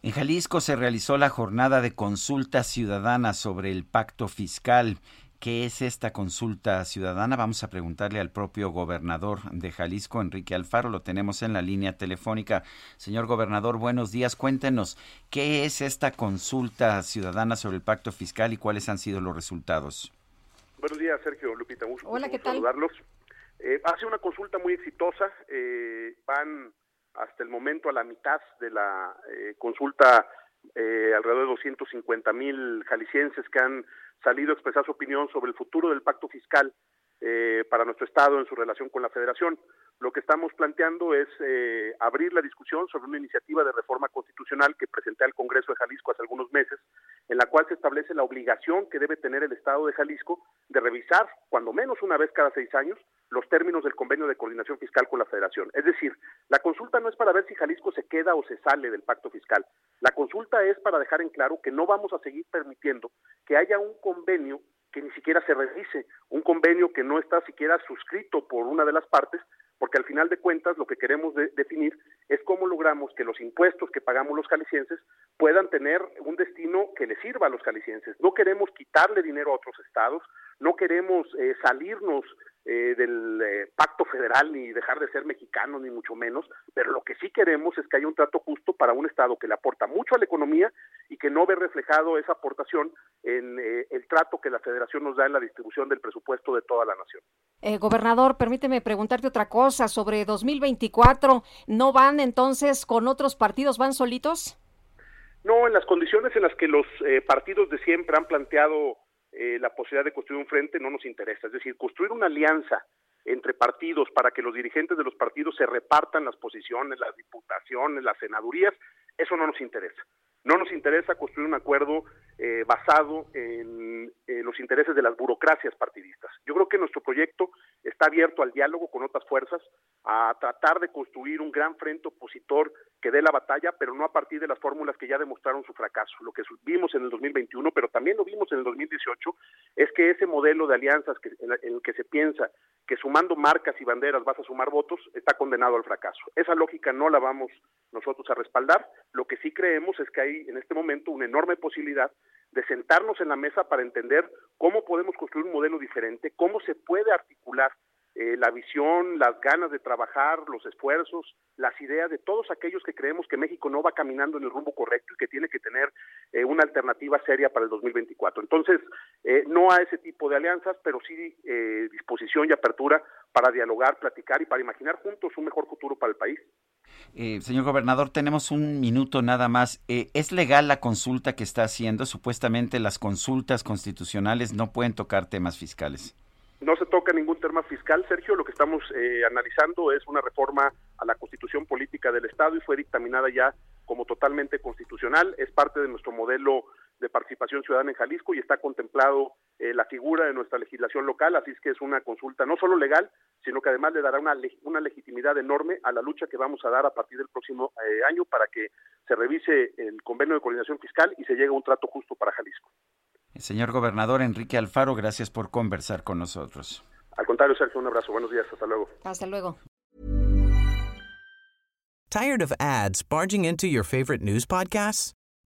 En Jalisco se realizó la jornada de consulta ciudadana sobre el pacto fiscal. ¿Qué es esta consulta ciudadana? Vamos a preguntarle al propio gobernador de Jalisco, Enrique Alfaro. Lo tenemos en la línea telefónica. Señor gobernador, buenos días. Cuéntenos, ¿qué es esta consulta ciudadana sobre el pacto fiscal y cuáles han sido los resultados? Buenos días, Sergio Lupita. Mucho Hola, ¿qué tal? saludarlos. Eh, hace una consulta muy exitosa. Eh, van hasta el momento a la mitad de la eh, consulta eh, alrededor de 250 mil jaliscienses que han salido a expresar su opinión sobre el futuro del pacto fiscal eh, para nuestro Estado en su relación con la Federación. Lo que estamos planteando es eh, abrir la discusión sobre una iniciativa de reforma constitucional que presenté al Congreso de Jalisco hace algunos meses, en la cual se establece la obligación que debe tener el Estado de Jalisco de revisar, cuando menos una vez cada seis años, los términos del convenio de coordinación fiscal con la Federación. Es decir, la consulta no es para ver si Jalisco se queda o se sale del pacto fiscal. La consulta es para dejar en claro que no vamos a seguir permitiendo que haya un convenio que ni siquiera se revise, un convenio que no está siquiera suscrito por una de las partes, porque al final de cuentas lo que queremos de- definir es cómo logramos que los impuestos que pagamos los jaliscienses puedan tener un destino que les sirva a los jaliscienses. No queremos quitarle dinero a otros estados, no queremos eh, salirnos eh, del eh, pacto federal ni dejar de ser mexicanos ni mucho menos, pero lo que sí queremos es que haya un trato justo para un estado que le aporta mucho a la economía y que no ve reflejado esa aportación en eh, el trato que la federación nos da en la distribución del presupuesto de toda la nación. Eh, gobernador, permíteme preguntarte otra cosa sobre 2024. ¿No van entonces con otros partidos, van solitos? No, en las condiciones en las que los partidos de siempre han planteado eh, la posibilidad de construir un frente no nos interesa. Es decir, construir una alianza entre partidos para que los dirigentes de los partidos se repartan las posiciones, las diputaciones, las senadurías, eso no nos interesa. No nos interesa construir un acuerdo eh, basado en, los intereses de las burocracias partidistas. Yo creo que nuestro proyecto está abierto al diálogo con otras fuerzas, a tratar de construir un gran frente opositor que dé la batalla, pero no a partir de las fórmulas que ya demostraron su fracaso. Lo que vimos en el 2021, pero también lo vimos en el 2018, es que ese modelo de alianzas en, en el que se piensa que sumando marcas y banderas vas a sumar votos, está condenado al fracaso. Esa lógica no la vamos nosotros a respaldar. Lo que sí creemos es que hay en este momento una enorme posibilidad de sentarnos en la mesa para entender cómo podemos construir un modelo diferente, cómo se puede articular eh, la visión, las ganas de trabajar, los esfuerzos, las ideas de todos aquellos que creemos que México no va caminando en el rumbo correcto y que tiene que tener eh, una alternativa seria para el 2024. Entonces, eh, no a ese tipo de alianzas, pero sí eh, disposición y apertura para dialogar, platicar y para imaginar juntos un mejor futuro para el país. Eh, señor gobernador, tenemos un minuto nada más. Eh, ¿Es legal la consulta que está haciendo? Supuestamente las consultas constitucionales no pueden tocar temas fiscales. No se toca ningún tema fiscal, Sergio. Lo que estamos eh, analizando es una reforma a la constitución política del Estado y fue dictaminada ya como totalmente constitucional. Es parte de nuestro modelo de participación ciudadana en Jalisco y está contemplado eh, la figura de nuestra legislación local, así es que es una consulta no solo legal, sino que además le dará una, leg- una legitimidad enorme a la lucha que vamos a dar a partir del próximo eh, año para que se revise el convenio de coordinación fiscal y se llegue a un trato justo para Jalisco. Señor gobernador Enrique Alfaro, gracias por conversar con nosotros. Al contrario, Sergio, un abrazo. Buenos días. Hasta luego. Hasta luego. Tired of ads barging into your favorite news podcasts?